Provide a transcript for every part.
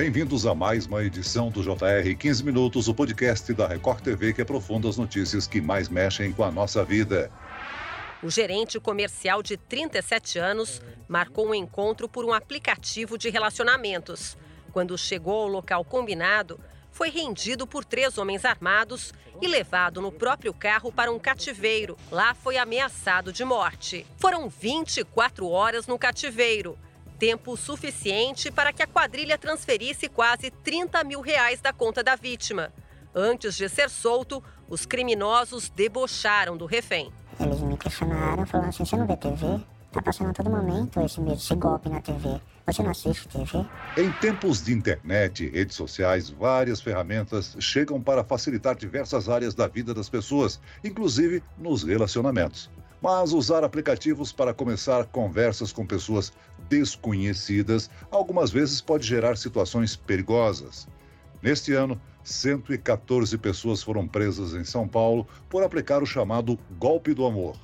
Bem-vindos a mais uma edição do JR 15 Minutos, o podcast da Record TV que aprofunda as notícias que mais mexem com a nossa vida. O gerente comercial de 37 anos marcou um encontro por um aplicativo de relacionamentos. Quando chegou ao local combinado, foi rendido por três homens armados e levado no próprio carro para um cativeiro. Lá foi ameaçado de morte. Foram 24 horas no cativeiro. Tempo suficiente para que a quadrilha transferisse quase 30 mil reais da conta da vítima. Antes de ser solto, os criminosos debocharam do refém. Eles me questionaram, falando assim, você não vê TV? Tá passando a todo momento esse, esse golpe na TV. Você não assiste TV? Em tempos de internet e redes sociais, várias ferramentas chegam para facilitar diversas áreas da vida das pessoas, inclusive nos relacionamentos. Mas usar aplicativos para começar conversas com pessoas desconhecidas algumas vezes pode gerar situações perigosas. Neste ano, 114 pessoas foram presas em São Paulo por aplicar o chamado golpe do amor.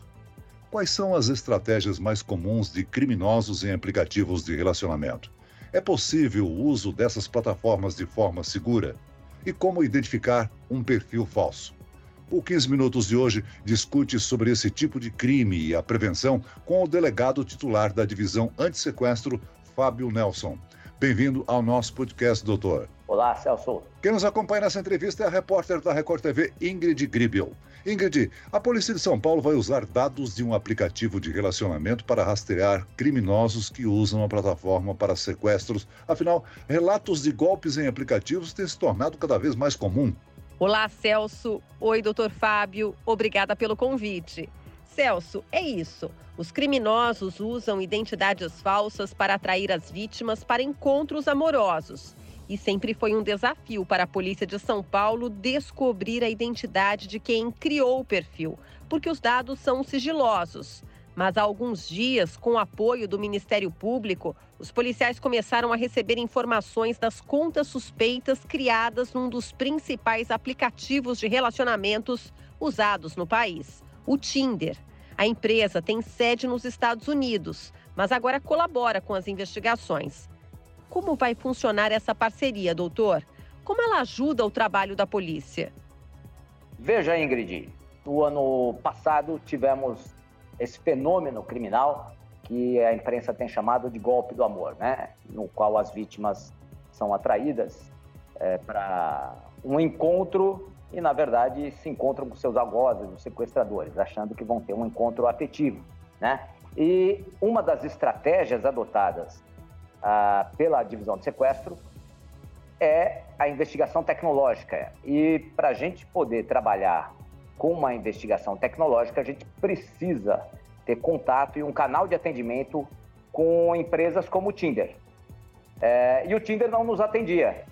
Quais são as estratégias mais comuns de criminosos em aplicativos de relacionamento? É possível o uso dessas plataformas de forma segura? E como identificar um perfil falso? O 15 Minutos de hoje discute sobre esse tipo de crime e a prevenção com o delegado titular da divisão antissequestro, Fábio Nelson. Bem-vindo ao nosso podcast, doutor. Olá, Celso. Quem nos acompanha nessa entrevista é a repórter da Record TV, Ingrid Gribel. Ingrid, a Polícia de São Paulo vai usar dados de um aplicativo de relacionamento para rastrear criminosos que usam a plataforma para sequestros. Afinal, relatos de golpes em aplicativos têm se tornado cada vez mais comum. Olá, Celso. Oi, doutor Fábio. Obrigada pelo convite. Celso, é isso. Os criminosos usam identidades falsas para atrair as vítimas para encontros amorosos. E sempre foi um desafio para a polícia de São Paulo descobrir a identidade de quem criou o perfil, porque os dados são sigilosos. Mas há alguns dias, com o apoio do Ministério Público, os policiais começaram a receber informações das contas suspeitas criadas num dos principais aplicativos de relacionamentos usados no país, o Tinder. A empresa tem sede nos Estados Unidos, mas agora colabora com as investigações. Como vai funcionar essa parceria, doutor? Como ela ajuda o trabalho da polícia? Veja, Ingrid, no ano passado tivemos esse fenômeno criminal que a imprensa tem chamado de golpe do amor, né? No qual as vítimas são atraídas é, para um encontro e, na verdade, se encontram com seus algozes, os sequestradores, achando que vão ter um encontro afetivo, né? E uma das estratégias adotadas ah, pela divisão de sequestro é a investigação tecnológica. E para a gente poder trabalhar com uma investigação tecnológica, a gente precisa ter contato e um canal de atendimento com empresas como o Tinder. É, e o Tinder não nos atendia.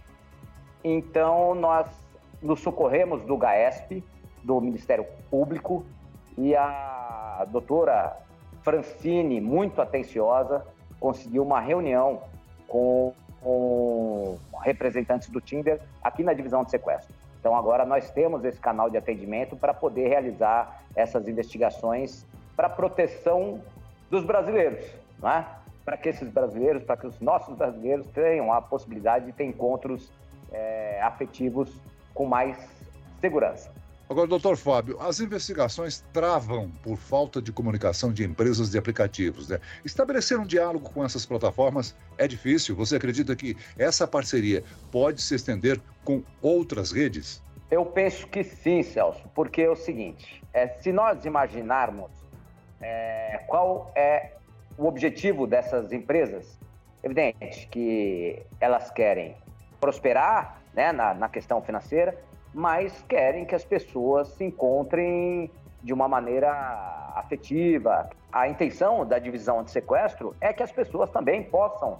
Então, nós nos socorremos do GAESP, do Ministério Público, e a doutora Francine, muito atenciosa, conseguiu uma reunião com, com representantes do Tinder aqui na divisão de sequestro. Então agora nós temos esse canal de atendimento para poder realizar essas investigações para proteção dos brasileiros, né? para que esses brasileiros, para que os nossos brasileiros tenham a possibilidade de ter encontros é, afetivos com mais segurança. Agora, doutor Fábio, as investigações travam por falta de comunicação de empresas de aplicativos. Né? Estabelecer um diálogo com essas plataformas é difícil. Você acredita que essa parceria pode se estender com outras redes? Eu penso que sim, Celso, porque é o seguinte: é, se nós imaginarmos é, qual é o objetivo dessas empresas, evidente que elas querem prosperar né, na, na questão financeira, mas querem que as pessoas se encontrem de uma maneira afetiva. A intenção da divisão de sequestro é que as pessoas também possam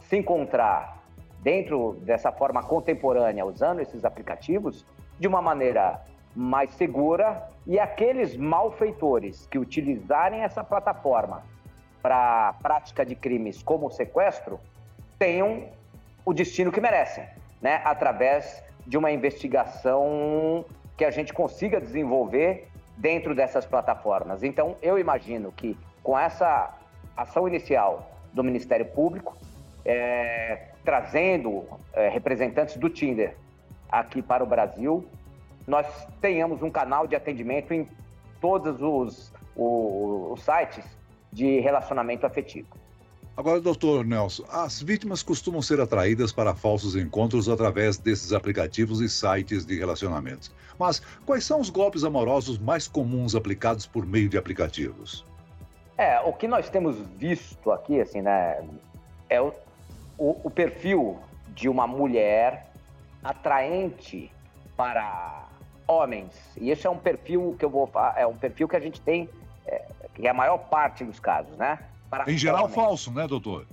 se encontrar dentro dessa forma contemporânea, usando esses aplicativos, de uma maneira mais segura e aqueles malfeitores que utilizarem essa plataforma para prática de crimes como sequestro tenham o destino que merecem, né? Através de uma investigação que a gente consiga desenvolver dentro dessas plataformas. Então, eu imagino que com essa ação inicial do Ministério Público, é, trazendo é, representantes do Tinder aqui para o Brasil, nós tenhamos um canal de atendimento em todos os, os, os sites de relacionamento afetivo. Agora, doutor Nelson, as vítimas costumam ser atraídas para falsos encontros através desses aplicativos e sites de relacionamentos. Mas quais são os golpes amorosos mais comuns aplicados por meio de aplicativos? É, o que nós temos visto aqui, assim, né, é o, o, o perfil de uma mulher atraente para homens. E esse é um perfil que eu vou é um perfil que a gente tem, é, que é a maior parte dos casos, né? Em geral, falso, né, doutor?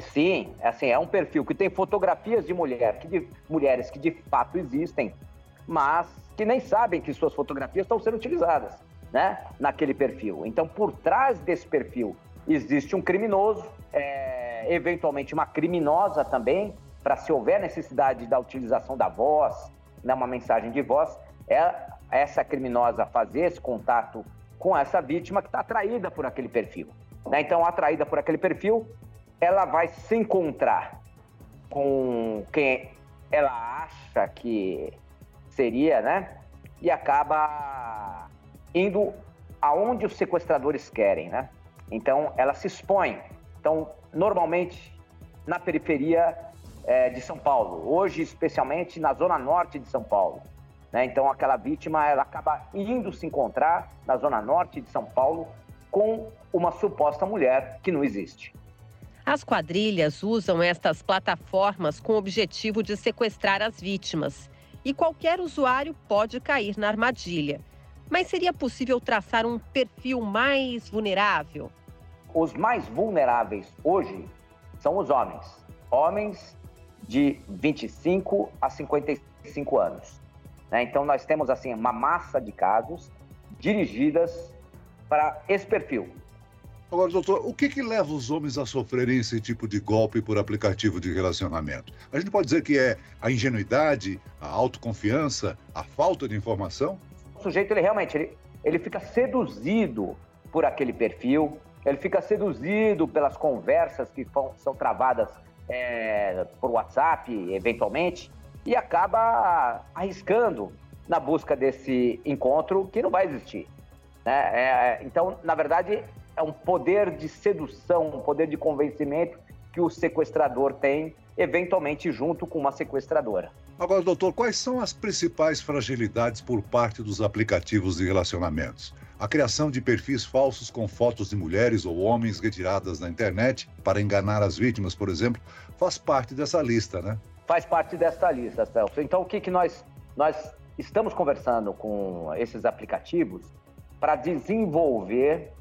Sim, assim, é um perfil que tem fotografias de mulher, que de, mulheres que de fato existem, mas que nem sabem que suas fotografias estão sendo utilizadas, né, naquele perfil. Então, por trás desse perfil existe um criminoso, é, eventualmente uma criminosa também, para se houver necessidade da utilização da voz, né, uma mensagem de voz, é essa criminosa fazer esse contato com essa vítima que está atraída por aquele perfil. Né? Então, atraída por aquele perfil, ela vai se encontrar com quem ela acha que seria, né? E acaba indo aonde os sequestradores querem, né? Então, ela se expõe. Então, normalmente, na periferia é, de São Paulo, hoje, especialmente na zona norte de São Paulo. Né? Então, aquela vítima, ela acaba indo se encontrar na zona norte de São Paulo com uma suposta mulher que não existe. As quadrilhas usam estas plataformas com o objetivo de sequestrar as vítimas. E qualquer usuário pode cair na armadilha. Mas seria possível traçar um perfil mais vulnerável? Os mais vulneráveis hoje são os homens. Homens de 25 a 55 anos. Né? Então, nós temos assim uma massa de casos dirigidas para esse perfil. Agora, doutor, o que, que leva os homens a sofrerem esse tipo de golpe por aplicativo de relacionamento? A gente pode dizer que é a ingenuidade, a autoconfiança, a falta de informação? O sujeito, ele realmente, ele, ele fica seduzido por aquele perfil, ele fica seduzido pelas conversas que são travadas é, por WhatsApp, eventualmente, e acaba arriscando na busca desse encontro que não vai existir. Né? É, é, então, na verdade, é um poder de sedução, um poder de convencimento que o sequestrador tem, eventualmente junto com uma sequestradora. Agora, doutor, quais são as principais fragilidades por parte dos aplicativos de relacionamentos? A criação de perfis falsos com fotos de mulheres ou homens retiradas na internet para enganar as vítimas, por exemplo, faz parte dessa lista, né? Faz parte dessa lista, Celso. Então, o que, que nós, nós estamos conversando com esses aplicativos para desenvolver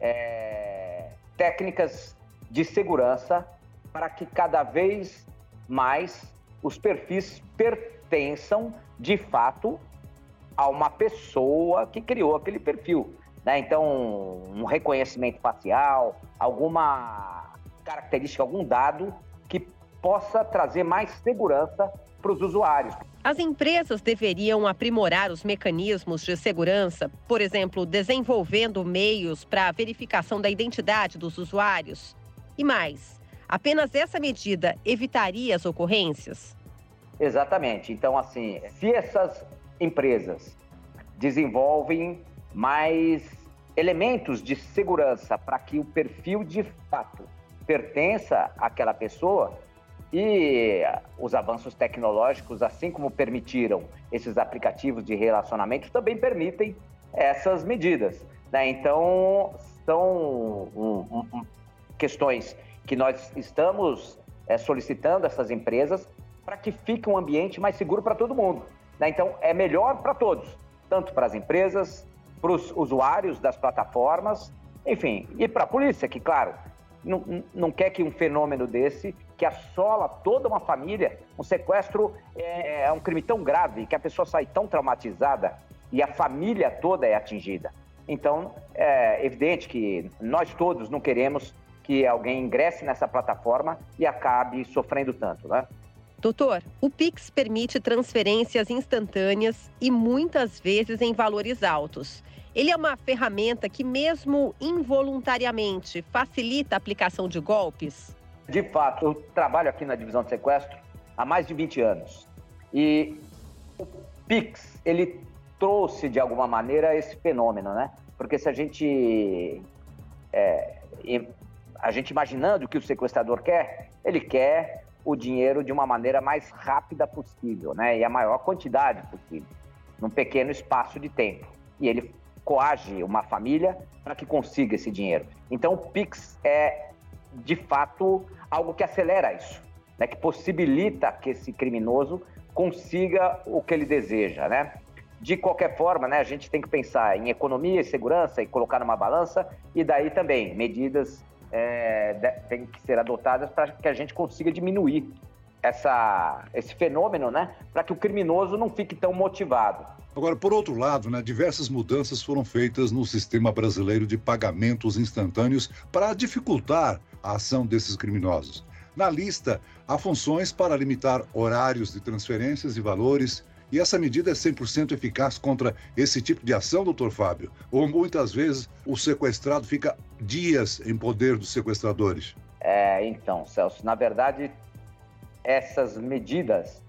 é, técnicas de segurança para que cada vez mais os perfis pertençam de fato a uma pessoa que criou aquele perfil. Né? Então, um reconhecimento facial, alguma característica, algum dado que possa trazer mais segurança para os usuários. As empresas deveriam aprimorar os mecanismos de segurança, por exemplo, desenvolvendo meios para a verificação da identidade dos usuários. E mais, apenas essa medida evitaria as ocorrências? Exatamente. Então, assim, se essas empresas desenvolvem mais elementos de segurança para que o perfil de fato pertença àquela pessoa, e os avanços tecnológicos, assim como permitiram esses aplicativos de relacionamento, também permitem essas medidas. Né? Então, são um, um, questões que nós estamos é, solicitando essas empresas para que fique um ambiente mais seguro para todo mundo. Né? Então, é melhor para todos, tanto para as empresas, para os usuários das plataformas, enfim, e para a polícia, que, claro, não, não quer que um fenômeno desse, que assola toda uma família, um sequestro é, é um crime tão grave que a pessoa sai tão traumatizada e a família toda é atingida. Então, é evidente que nós todos não queremos que alguém ingresse nessa plataforma e acabe sofrendo tanto, né? Doutor, o Pix permite transferências instantâneas e muitas vezes em valores altos. Ele é uma ferramenta que, mesmo involuntariamente, facilita a aplicação de golpes? De fato, eu trabalho aqui na divisão de sequestro há mais de 20 anos. E o Pix, ele trouxe de alguma maneira esse fenômeno, né? Porque se a gente é, a gente imaginando o que o sequestrador quer, ele quer o dinheiro de uma maneira mais rápida possível, né? E a maior quantidade possível, num pequeno espaço de tempo. E ele coage uma família para que consiga esse dinheiro. Então, o Pix é, de fato, algo que acelera isso, né? que possibilita que esse criminoso consiga o que ele deseja, né? De qualquer forma, né, a gente tem que pensar em economia e segurança e colocar numa balança, e daí também medidas é, têm que ser adotadas para que a gente consiga diminuir essa, esse fenômeno, né, para que o criminoso não fique tão motivado. Agora, por outro lado, né, diversas mudanças foram feitas no sistema brasileiro de pagamentos instantâneos para dificultar a ação desses criminosos. Na lista, há funções para limitar horários de transferências e valores, e essa medida é 100% eficaz contra esse tipo de ação, doutor Fábio? Ou muitas vezes o sequestrado fica dias em poder dos sequestradores? É, então, Celso, na verdade, essas medidas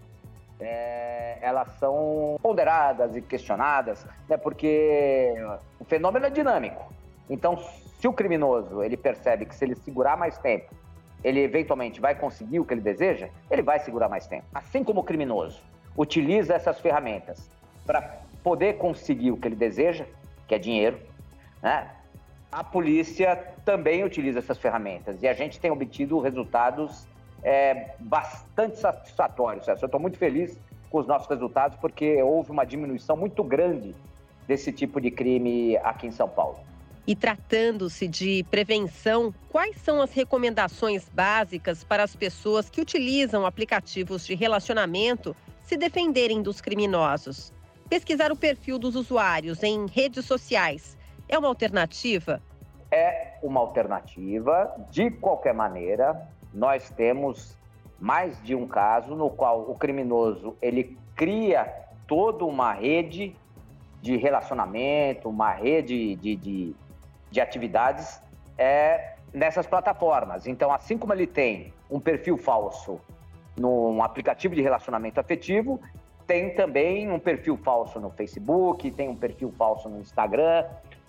é, elas são ponderadas e questionadas, né, porque o fenômeno é dinâmico. Então, se o criminoso ele percebe que se ele segurar mais tempo, ele eventualmente vai conseguir o que ele deseja, ele vai segurar mais tempo. Assim como o criminoso utiliza essas ferramentas para poder conseguir o que ele deseja, que é dinheiro, né? A polícia também utiliza essas ferramentas e a gente tem obtido resultados é, bastante satisfatórios. Eu estou muito feliz com os nossos resultados porque houve uma diminuição muito grande desse tipo de crime aqui em São Paulo. E tratando-se de prevenção, quais são as recomendações básicas para as pessoas que utilizam aplicativos de relacionamento se defenderem dos criminosos? Pesquisar o perfil dos usuários em redes sociais é uma alternativa? É uma alternativa. De qualquer maneira, nós temos mais de um caso no qual o criminoso ele cria toda uma rede de relacionamento, uma rede de, de, de atividades é, nessas plataformas. Então, assim como ele tem um perfil falso num aplicativo de relacionamento afetivo, tem também um perfil falso no Facebook, tem um perfil falso no Instagram.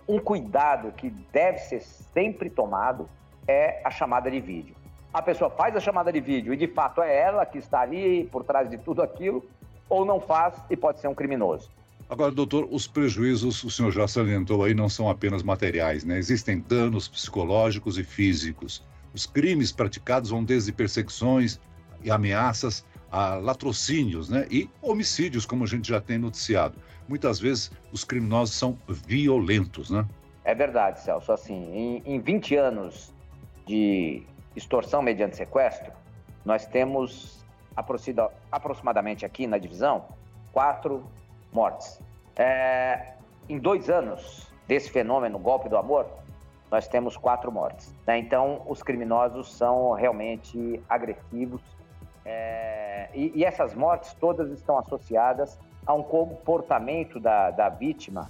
Um cuidado que deve ser sempre tomado é a chamada de vídeo. A pessoa faz a chamada de vídeo e de fato é ela que está ali por trás de tudo aquilo, ou não faz e pode ser um criminoso. Agora, doutor, os prejuízos, o senhor já salientou aí, não são apenas materiais, né? Existem danos psicológicos e físicos. Os crimes praticados vão desde perseguições e ameaças a latrocínios, né? E homicídios, como a gente já tem noticiado. Muitas vezes os criminosos são violentos, né? É verdade, Celso. Assim, em, em 20 anos de extorsão mediante sequestro, nós temos aproximadamente aqui na divisão quatro mortes. É, em dois anos desse fenômeno, golpe do amor, nós temos quatro mortes. Né? Então, os criminosos são realmente agressivos. É, e, e, essas mortes todas estão associadas a um comportamento da, da vítima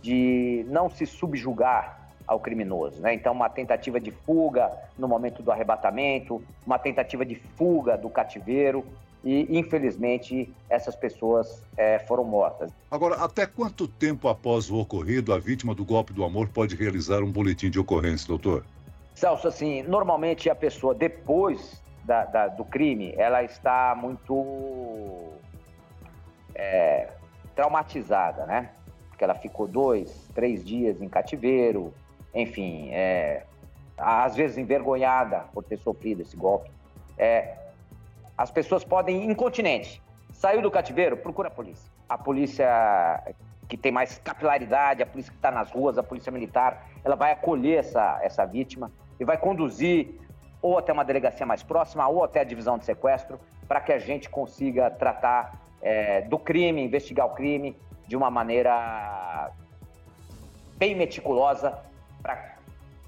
de não se subjugar ao criminoso. Né? Então, uma tentativa de fuga no momento do arrebatamento, uma tentativa de fuga do cativeiro, e infelizmente essas pessoas é, foram mortas. Agora, até quanto tempo após o ocorrido a vítima do golpe do amor pode realizar um boletim de ocorrência, doutor? Celso, assim, normalmente a pessoa depois da, da, do crime, ela está muito é, traumatizada, né? Porque ela ficou dois, três dias em cativeiro, enfim, é, às vezes envergonhada por ter sofrido esse golpe. É, as pessoas podem ir incontinente. Saiu do cativeiro, procura a polícia. A polícia que tem mais capilaridade, a polícia que está nas ruas, a polícia militar, ela vai acolher essa, essa vítima e vai conduzir ou até uma delegacia mais próxima ou até a divisão de sequestro para que a gente consiga tratar é, do crime, investigar o crime de uma maneira bem meticulosa para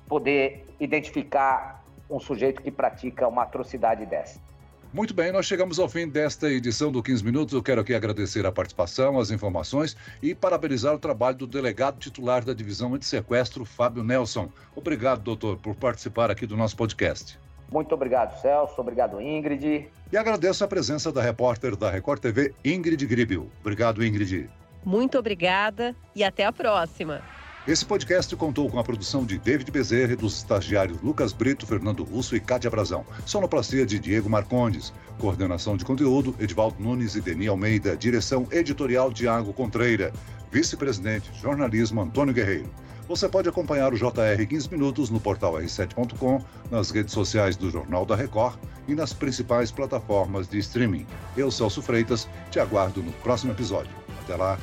poder identificar um sujeito que pratica uma atrocidade dessa. Muito bem, nós chegamos ao fim desta edição do 15 Minutos. Eu quero aqui agradecer a participação, as informações e parabenizar o trabalho do delegado titular da Divisão Antissequestro, Fábio Nelson. Obrigado, doutor, por participar aqui do nosso podcast. Muito obrigado, Celso. Obrigado, Ingrid. E agradeço a presença da repórter da Record TV, Ingrid Gribel. Obrigado, Ingrid. Muito obrigada e até a próxima. Esse podcast contou com a produção de David Bezerra e dos estagiários Lucas Brito, Fernando Russo e Cátia Brazão. Sonoplastia de Diego Marcondes. Coordenação de conteúdo, Edvaldo Nunes e Deni Almeida. Direção editorial, Tiago Contreira. Vice-presidente, jornalismo, Antônio Guerreiro. Você pode acompanhar o JR 15 Minutos no portal r7.com, nas redes sociais do Jornal da Record e nas principais plataformas de streaming. Eu, Celso Freitas, te aguardo no próximo episódio. Até lá!